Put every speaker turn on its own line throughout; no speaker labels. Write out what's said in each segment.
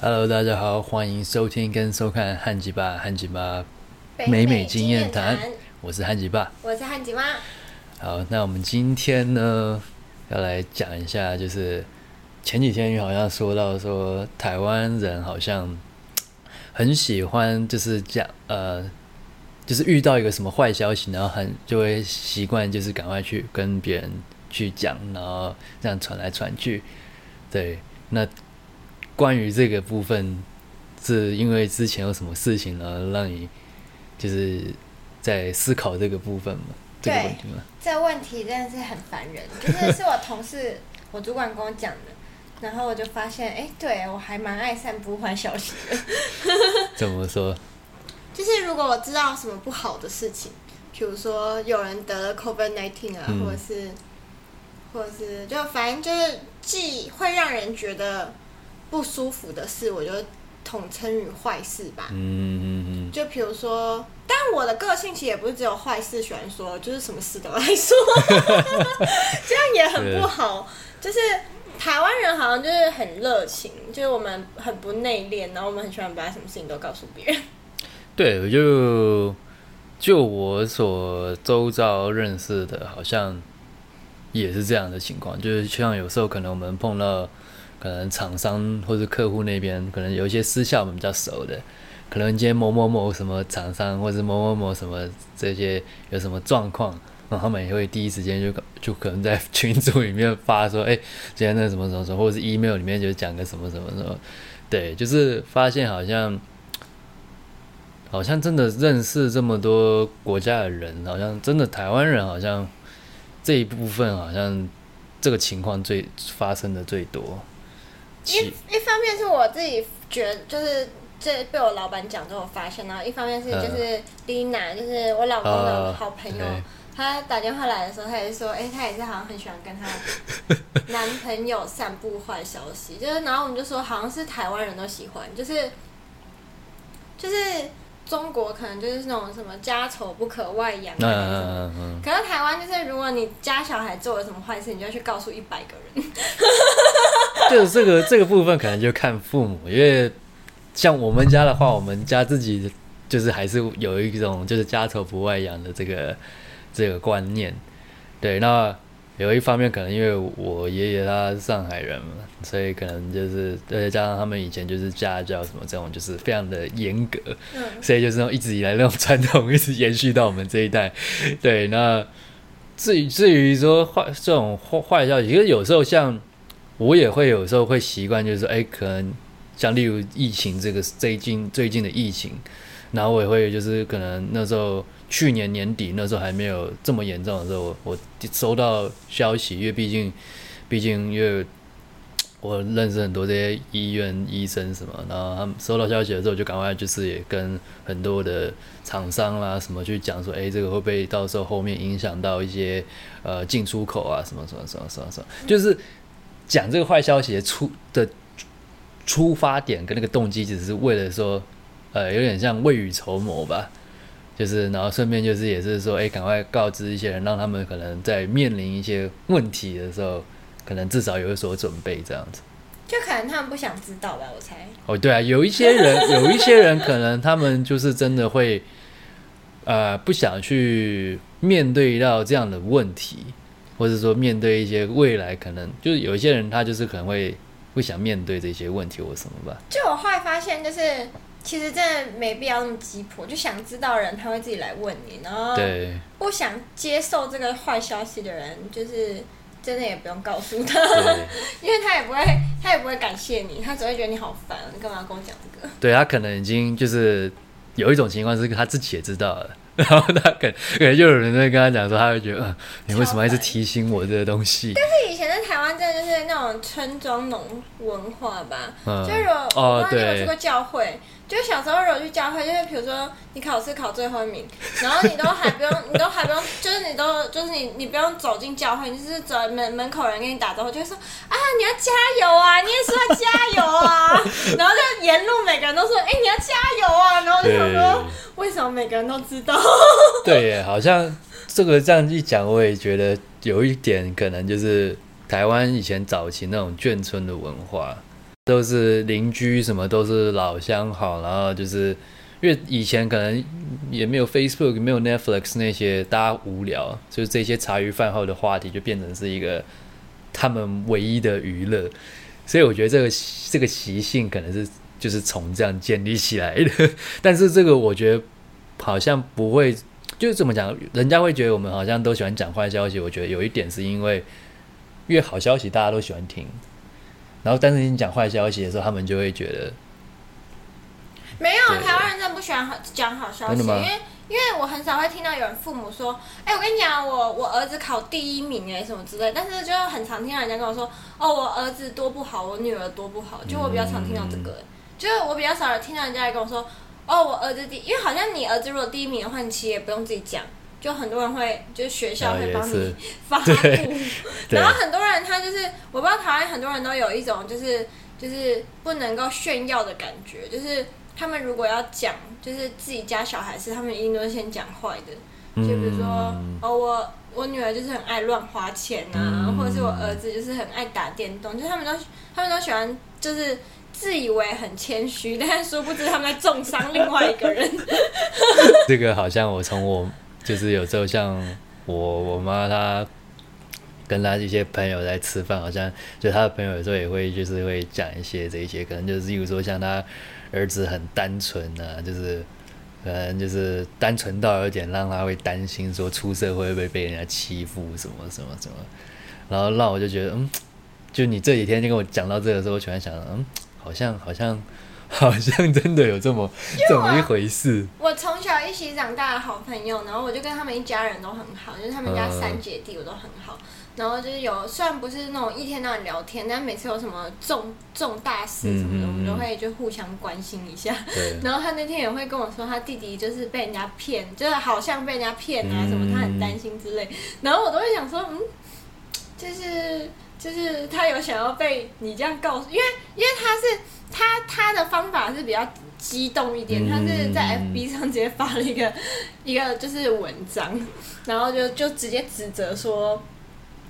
Hello，大家好，欢迎收听跟收看汉吉爸汉吉爸美美经验谈，我是汉吉爸，
我是汉吉妈。
好，那我们今天呢要来讲一下，就是前几天好像说到说台湾人好像很喜欢，就是讲呃，就是遇到一个什么坏消息，然后很就会习惯就是赶快去跟别人去讲，然后这样传来传去。对，那关于这个部分，是因为之前有什么事情呢，让你就是在思考这个部分吗？这个问题吗？
这问题真的是很烦人，就是是我同事、我主管跟我讲的，然后我就发现，哎，对我还蛮爱散布坏消息的。
怎么说？
就是如果我知道什么不好的事情，比如说有人得了 COVID nineteen 啊，或者是，或者是就反正就是既会让人觉得不舒服的事，我就统称于坏事吧。
嗯嗯嗯。
就比如说。但我的个性其实也不是只有坏事喜欢说，就是什么事都爱说，这样也很不好。就是台湾人好像就是很热情，就是我们很不内敛，然后我们很喜欢把什么事情都告诉别人。
对，我就就我所周遭认识的，好像也是这样的情况。就是像有时候可能我们碰到可能厂商或者客户那边，可能有一些私下我们比较熟的。可能今天某某某什么厂商，或者某某某什么这些有什么状况，然后他们也会第一时间就就可能在群组里面发说，哎，今天那什么什么什么，或者是 email 里面就讲个什么什么什么，对，就是发现好像好像真的认识这么多国家的人，好像真的台湾人好像这一部分好像这个情况最发生的最多。
一一方面是我自己觉就是。这被我老板讲之后发现，然后一方面是就是 Lina，就是我老公的好朋友，他打电话来的时候，他也是说，哎，他也是好像很喜欢跟他 男朋友散布坏消息，就是然后我们就说，好像是台湾人都喜欢，就是就是中国可能就是那种什么家丑不可外扬，嗯嗯嗯，可是台湾就是如果你家小孩做了什么坏事，你就要去告诉一百个人，
就是这个这个部分可能就看父母，因为。像我们家的话，我们家自己就是还是有一种就是家丑不外扬的这个这个观念，对。那有一方面可能因为我爷爷他是上海人嘛，所以可能就是再加上他们以前就是家教什么这种就是非常的严格，嗯，所以就是那种一直以来那种传统一直延续到我们这一代，对。那至于至于说坏这种坏坏消息，其实有时候像我也会有时候会习惯，就是说，哎，可能。像例如疫情这个最近最近的疫情，然后我也会就是可能那时候去年年底那时候还没有这么严重的时候，我收到消息，因为毕竟毕竟因为我认识很多这些医院医生什么，然后他们收到消息的时候就赶快就是也跟很多的厂商啦什么去讲说，哎，这个会不会到时候后面影响到一些呃进出口啊什么什么什么什么什么，就是讲这个坏消息的出的。出发点跟那个动机只是为了说，呃，有点像未雨绸缪吧，就是然后顺便就是也是说，哎，赶快告知一些人，让他们可能在面临一些问题的时候，可能至少有所准备这样子。
就可能他们不想知道吧，我猜。
哦，对啊，有一些人，有一些人可能他们就是真的会，呃，不想去面对到这样的问题，或者说面对一些未来可能就是有一些人他就是可能会。不想面对这些问题或什么吧？
就我后来发现，就是其实真的没必要那么急迫。就想知道人，他会自己来问你，然后不想接受这个坏消息的人，就是真的也不用告诉他，因为他也不会，他也不会感谢你，他只会觉得你好烦，你干嘛要跟我讲这个？
对他可能已经就是有一种情况是他自己也知道了。然后他可可能就有人在跟他讲说，他会觉得，嗯，你为什么一直提醒我这个东西？
就是那种村庄农文化吧，就是我我有去过教会。就小时候如果去教会，就是比如说你考试考最后一名，然后你都还不用，你都还不用，就是你都就是你你不用走进教会，你就是走门门口人跟你打招呼，就会说啊你要加油啊，你也说要加油啊，然后就沿路每个人都说哎你要加油啊，然后就想说为什么每个人都知道？
对耶，好像这个这样一讲，我也觉得有一点可能就是台湾以前早期那种眷村的文化。都是邻居，什么都是老乡好，然后就是因为以前可能也没有 Facebook，没有 Netflix 那些，大家无聊，就是这些茶余饭后的话题就变成是一个他们唯一的娱乐，所以我觉得这个这个习性可能是就是从这样建立起来的，但是这个我觉得好像不会，就是怎么讲，人家会觉得我们好像都喜欢讲坏消息，我觉得有一点是因为越好消息大家都喜欢听。然后，但是你讲坏消息的时候，他们就会觉得
没有台湾人真的不喜欢讲好消息，因为因为我很少会听到有人父母说：“哎，我跟你讲，我我儿子考第一名哎，什么之类。”但是就很常听到人家跟我说：“哦，我儿子多不好，我女儿多不好。”就我比较常听到这个，就是我比较少听到人家来跟我说：“哦，我儿子第……因为好像你儿子如果第一名的话，你其实也不用自己讲。”就很多人会，就是学校会帮你发布，然后很多人他就是，我不知道台湾很多人都有一种就是就是不能够炫耀的感觉，就是他们如果要讲，就是自己家小孩是，他们一定都是先讲坏的，就比如说哦我我女儿就是很爱乱花钱啊，或者是我儿子就是很爱打电动，就他们都他们都喜欢就是自以为很谦虚，但是殊不知他们在重伤另外一个人。
这个好像我从我。就是有时候像我我妈她跟她一些朋友在吃饭，好像就她的朋友有时候也会就是会讲一些这一些，可能就是例如说像她儿子很单纯啊，就是可能就是单纯到有点让她会担心说出社会会不会被人家欺负什么什么什么，然后让我就觉得嗯，就你这几天就跟我讲到这个时候，我突然想嗯，好像好像。好像真的有这么这么一回事。
我从小一起长大的好朋友，然后我就跟他们一家人都很好，就是他们家三姐弟我都很好。然后就是有，虽然不是那种一天到晚聊天，但每次有什么重重大事什么的，我们都会就互相关心一下。然后他那天也会跟我说，他弟弟就是被人家骗，就是好像被人家骗啊什么，他很担心之类。然后我都会想说，嗯，就是就是他有想要被你这样告诉，因为因为他是。他他的方法是比较激动一点，他是在 FB 上直接发了一个 一个就是文章，然后就就直接指责说，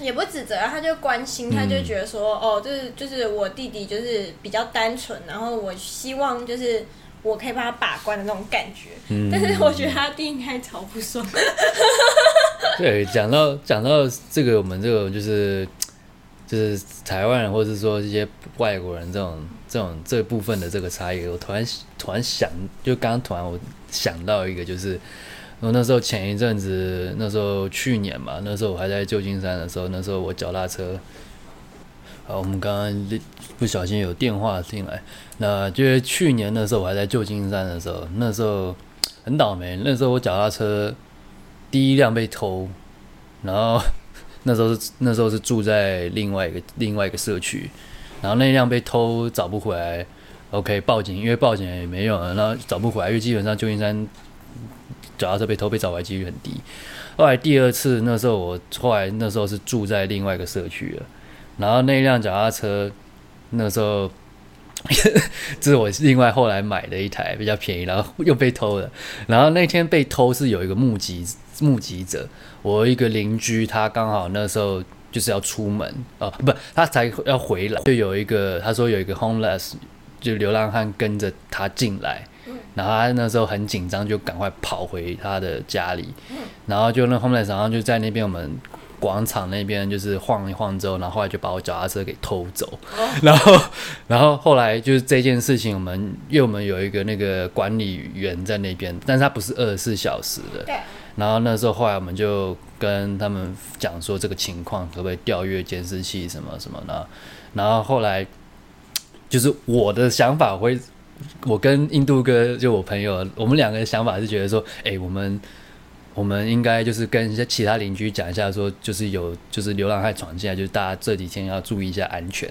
也不指责，他就关心，他就觉得说，哦，就是就是我弟弟就是比较单纯，然后我希望就是我可以帮他把关的那种感觉，但是我觉得他弟应该超不爽。
对，讲到讲到这个，我们这个就是就是台湾人，或者是说一些外国人这种。这种这部分的这个差异，我突然突然想，就刚刚突然我想到一个，就是我那时候前一阵子，那时候去年嘛，那时候我还在旧金山的时候，那时候我脚踏车，啊，我们刚刚不小心有电话进来，那就是去年的时候我还在旧金山的时候，那时候很倒霉，那时候我脚踏车第一辆被偷，然后那时候是那时候是住在另外一个另外一个社区。然后那辆被偷找不回来，OK 报警，因为报警也没用，然后找不回来，因为基本上旧金山脚踏车被偷被找回来几率很低。后来第二次那时候我后来那时候是住在另外一个社区了，然后那辆脚踏车那时候 这是我另外后来买的一台比较便宜，然后又被偷了。然后那天被偷是有一个目击目击者，我一个邻居他刚好那时候。就是要出门哦，不，他才要回来，就有一个他说有一个 homeless，就流浪汉跟着他进来，然后他那时候很紧张，就赶快跑回他的家里，然后就那 homeless，然后就在那边我们广场那边就是晃一晃之后，然后后来就把我脚踏车给偷走，然后然后后来就是这件事情，我们因为我们有一个那个管理员在那边，但是他不是二十四小时的，对。然后那时候后来我们就跟他们讲说这个情况可不可以调阅监视器什么什么的，然后后来就是我的想法会，我跟印度哥就我朋友，我们两个的想法是觉得说，哎，我们我们应该就是跟一些其他邻居讲一下，说就是有就是流浪汉闯进来，就是大家这几天要注意一下安全。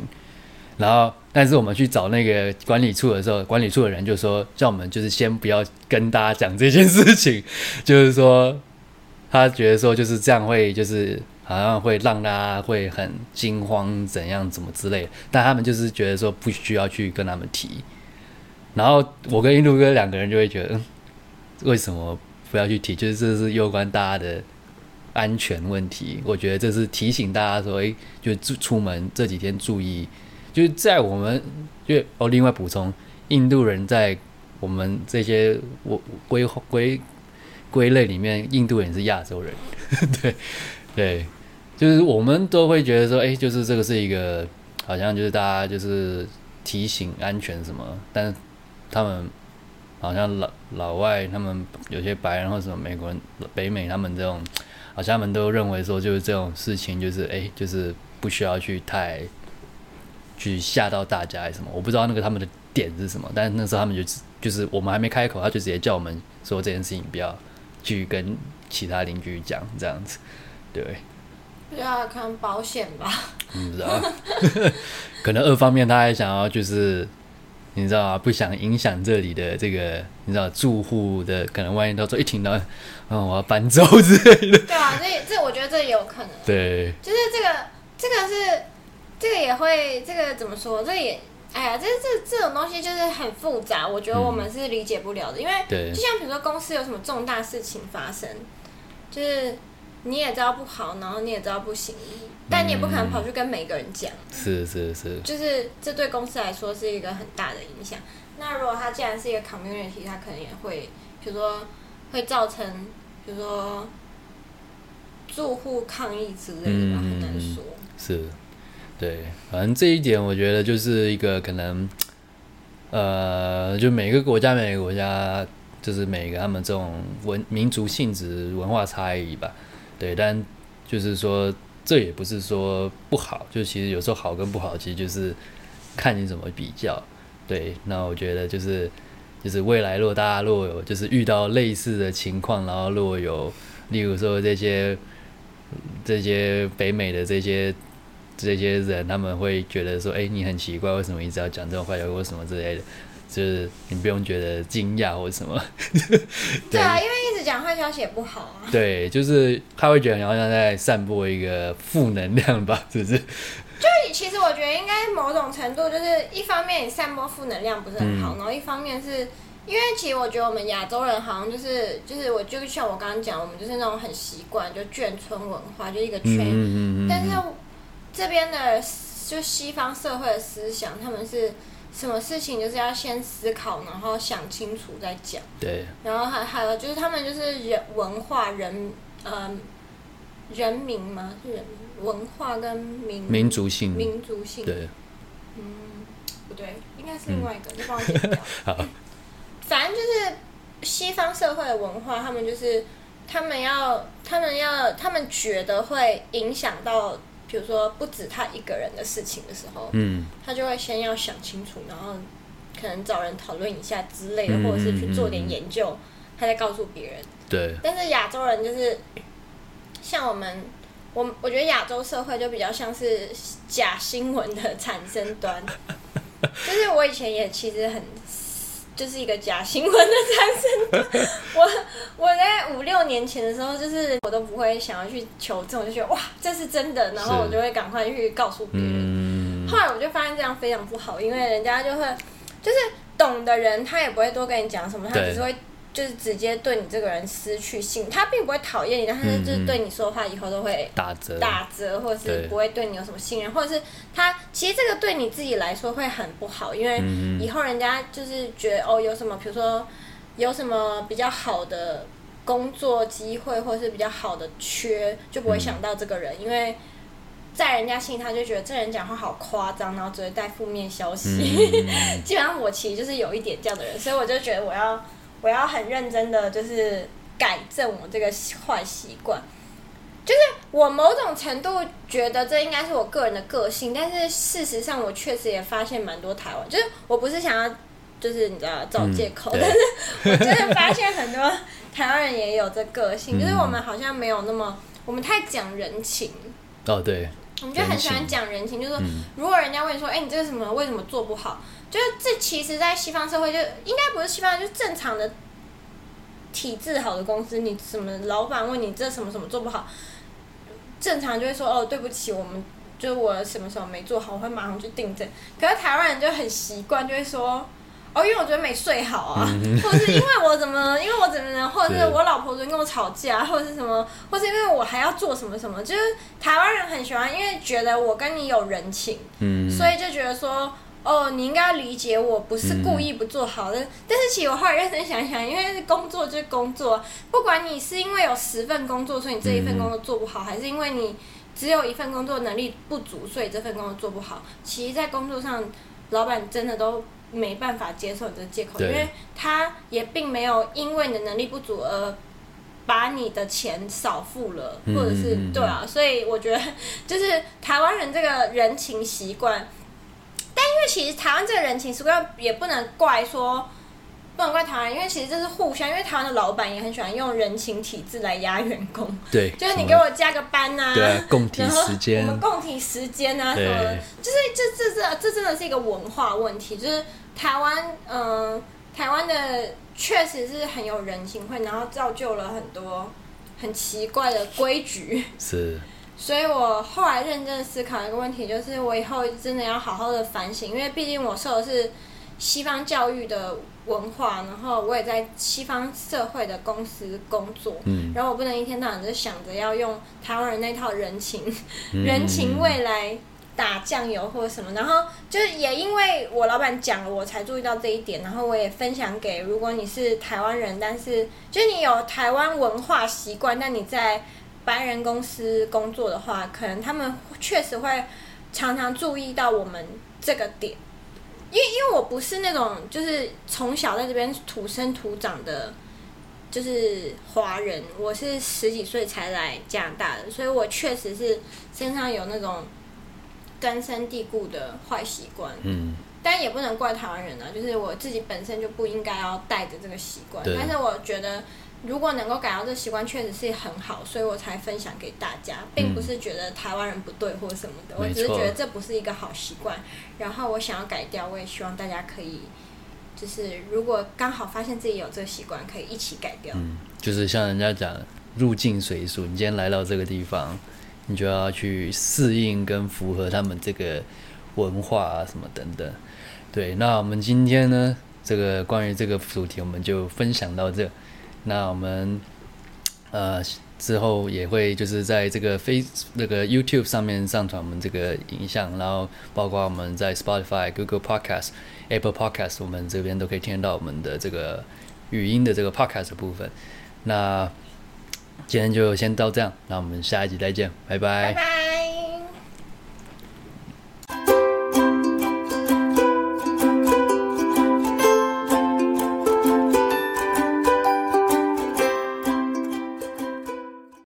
然后，但是我们去找那个管理处的时候，管理处的人就说叫我们就是先不要跟大家讲这件事情，就是说他觉得说就是这样会就是好像会让大家会很惊慌怎样怎么之类，但他们就是觉得说不需要去跟他们提。然后我跟印度哥两个人就会觉得，嗯，为什么不要去提？就是这是攸关大家的安全问题。我觉得这是提醒大家说，哎，就出出门这几天注意。就是在我们，就哦，另外补充，印度人在我们这些我归归归类里面，印度人是亚洲人，对对，就是我们都会觉得说，哎，就是这个是一个好像就是大家就是提醒安全什么，但是他们好像老老外他们有些白人或者什么美国人、北美他们这种，好像他们都认为说，就是这种事情就是哎，就是不需要去太。去吓到大家什么？我不知道那个他们的点是什么，但是那时候他们就就是我们还没开口，他就直接叫我们说这件事情不要去跟其他邻居讲这样子，对。
不要看保险吧？
不知道，可能二方面他还想要就是你知道啊？不想影响这里的这个你知道住户的，可能万一到时候一听到嗯我要搬走之类的。
对啊，这这我觉得这也有可能。
对，
就是这个这个是。这个也会，这个怎么说？这也，哎呀，这这这种东西就是很复杂，我觉得我们是理解不了的。因为就像比如说公司有什么重大事情发生，就是你也知道不好，然后你也知道不行，但你也不可能跑去跟每个人讲。
是是是。
就是这对公司来说是一个很大的影响。那如果它既然是一个 community，它可能也会，比如说会造成，比如说住户抗议之类的吧，很难说。
是。对，反正这一点我觉得就是一个可能，呃，就每个国家每个国家就是每个他们这种文民族性质文化差异吧。对，但就是说这也不是说不好，就其实有时候好跟不好其实就是看你怎么比较。对，那我觉得就是就是未来如果大家如果有就是遇到类似的情况，然后如果有例如说这些这些北美的这些。这些人他们会觉得说：“哎，你很奇怪，为什么一直要讲这种坏话或什么之类的？”就是你不用觉得惊讶或什么。
对啊，因为讲坏消息也不好啊。
对，就是他会觉得好像在散播一个负能量吧，是不是？
就其实我觉得应该某种程度就是一方面你散播负能量不是很好，然后一方面是因为其实我觉得我们亚洲人好像就是就是我就像我刚刚讲，我们就是那种很习惯就眷村文化，就一个圈，但是。这边的就西方社会的思想，他们是什么事情就是要先思考，然后想清楚再讲。
对。
然后还还有就是他们就是人文化人呃人民嘛？是人民文化跟民
民族性
民族性
对。
嗯，不对，应该是另外一个，你帮我剪掉。好。反正就是西方社会的文化，他们就是他们要他们要他们觉得会影响到。比如说不止他一个人的事情的时候，嗯，他就会先要想清楚，然后可能找人讨论一下之类的，或者是去做点研究，他再告诉别人。
对。
但是亚洲人就是像我们，我我觉得亚洲社会就比较像是假新闻的产生端，就是我以前也其实很。就是一个假新闻的产生。我我在五六年前的时候，就是我都不会想要去求证，我就觉得哇，这是真的，然后我就会赶快去告诉别人。后来我就发现这样非常不好，因为人家就会就是懂的人，他也不会多跟你讲什么，他只是会。就是直接对你这个人失去信，他并不会讨厌你，但是就是对你说话以后都会
打折，
打折，或者是不会对你有什么信任，或者是他其实这个对你自己来说会很不好，因为以后人家就是觉得哦，有什么，比如说有什么比较好的工作机会，或者是比较好的缺，就不会想到这个人，因为在人家心里他就觉得这人讲话好夸张，然后只会带负面消息。基本上我其实就是有一点这样的人，所以我就觉得我要。我要很认真的，就是改正我这个坏习惯。就是我某种程度觉得这应该是我个人的个性，但是事实上我确实也发现蛮多台湾，就是我不是想要，就是你知道找借口，但是我真的发现很多台湾人也有这个性，就是我们好像没有那么，我们太讲人情。
哦，对。
我们就很喜欢讲人情，就是说，如果人家问你说，哎，你这个什么为什么做不好？就是这其实，在西方社会就应该不是西方，就是正常的体制好的公司，你什么老板问你这什么什么做不好，正常就会说哦，对不起，我们就我什么什么没做好，我会马上去订正。可是台湾人就很习惯，就会说哦，因为我觉得没睡好啊，或者是因为我怎么，因为我怎么呢，或者是我老婆昨天跟我吵架，或者是什么，或是因为我还要做什么什么，就是台湾人很喜欢，因为觉得我跟你有人情，嗯，所以就觉得说，哦，你应该要理解我，不是故意不做好的。但是其实我后来认真想想，因为工作就是工作，不管你是因为有十份工作，所以你这一份工作做不好，还是因为你只有一份工作能力不足，所以这份工作做不好，其实，在工作上，老板真的都。没办法接受你的借口，因为他也并没有因为你的能力不足而把你的钱少付了，或者是对啊，所以我觉得就是台湾人这个人情习惯，但因为其实台湾这个人情习惯也不能怪说。不能怪台湾，因为其实这是互相，因为台湾的老板也很喜欢用人情体制来压员工。
对，
就是你给我加个班呐，
对，共体时间，
我们共体时间啊什么，就是这这这这真的是一个文化问题，就是台湾，嗯，台湾的确实是很有人情味，然后造就了很多很奇怪的规矩。
是，
所以我后来认真思考一个问题，就是我以后真的要好好的反省，因为毕竟我受的是西方教育的。文化，然后我也在西方社会的公司工作，嗯。然后我不能一天到晚就想着要用台湾人那套人情人情味来打酱油或者什么，然后就是也因为我老板讲了，我才注意到这一点，然后我也分享给如果你是台湾人，但是就是你有台湾文化习惯，但你在白人公司工作的话，可能他们确实会常常注意到我们这个点。因为因为我不是那种就是从小在这边土生土长的，就是华人，我是十几岁才来加拿大的，所以我确实是身上有那种根深蒂固的坏习惯。嗯，但也不能怪台湾人啊，就是我自己本身就不应该要带着这个习惯。但是我觉得。如果能够改掉这习惯，确实是很好，所以我才分享给大家，并不是觉得台湾人不对或什么的，我只是觉得这不是一个好习惯。然后我想要改掉，我也希望大家可以，就是如果刚好发现自己有这个习惯，可以一起改掉。
嗯，就是像人家讲入境随俗，你今天来到这个地方，你就要去适应跟符合他们这个文化啊什么等等。对，那我们今天呢，这个关于这个主题，我们就分享到这。那我们呃之后也会就是在这个 Face 那个 YouTube 上面上传我们这个影像，然后包括我们在 Spotify、Google Podcast、Apple Podcast，我们这边都可以听到我们的这个语音的这个 Podcast 部分。那今天就先到这样，那我们下一集再见，拜拜。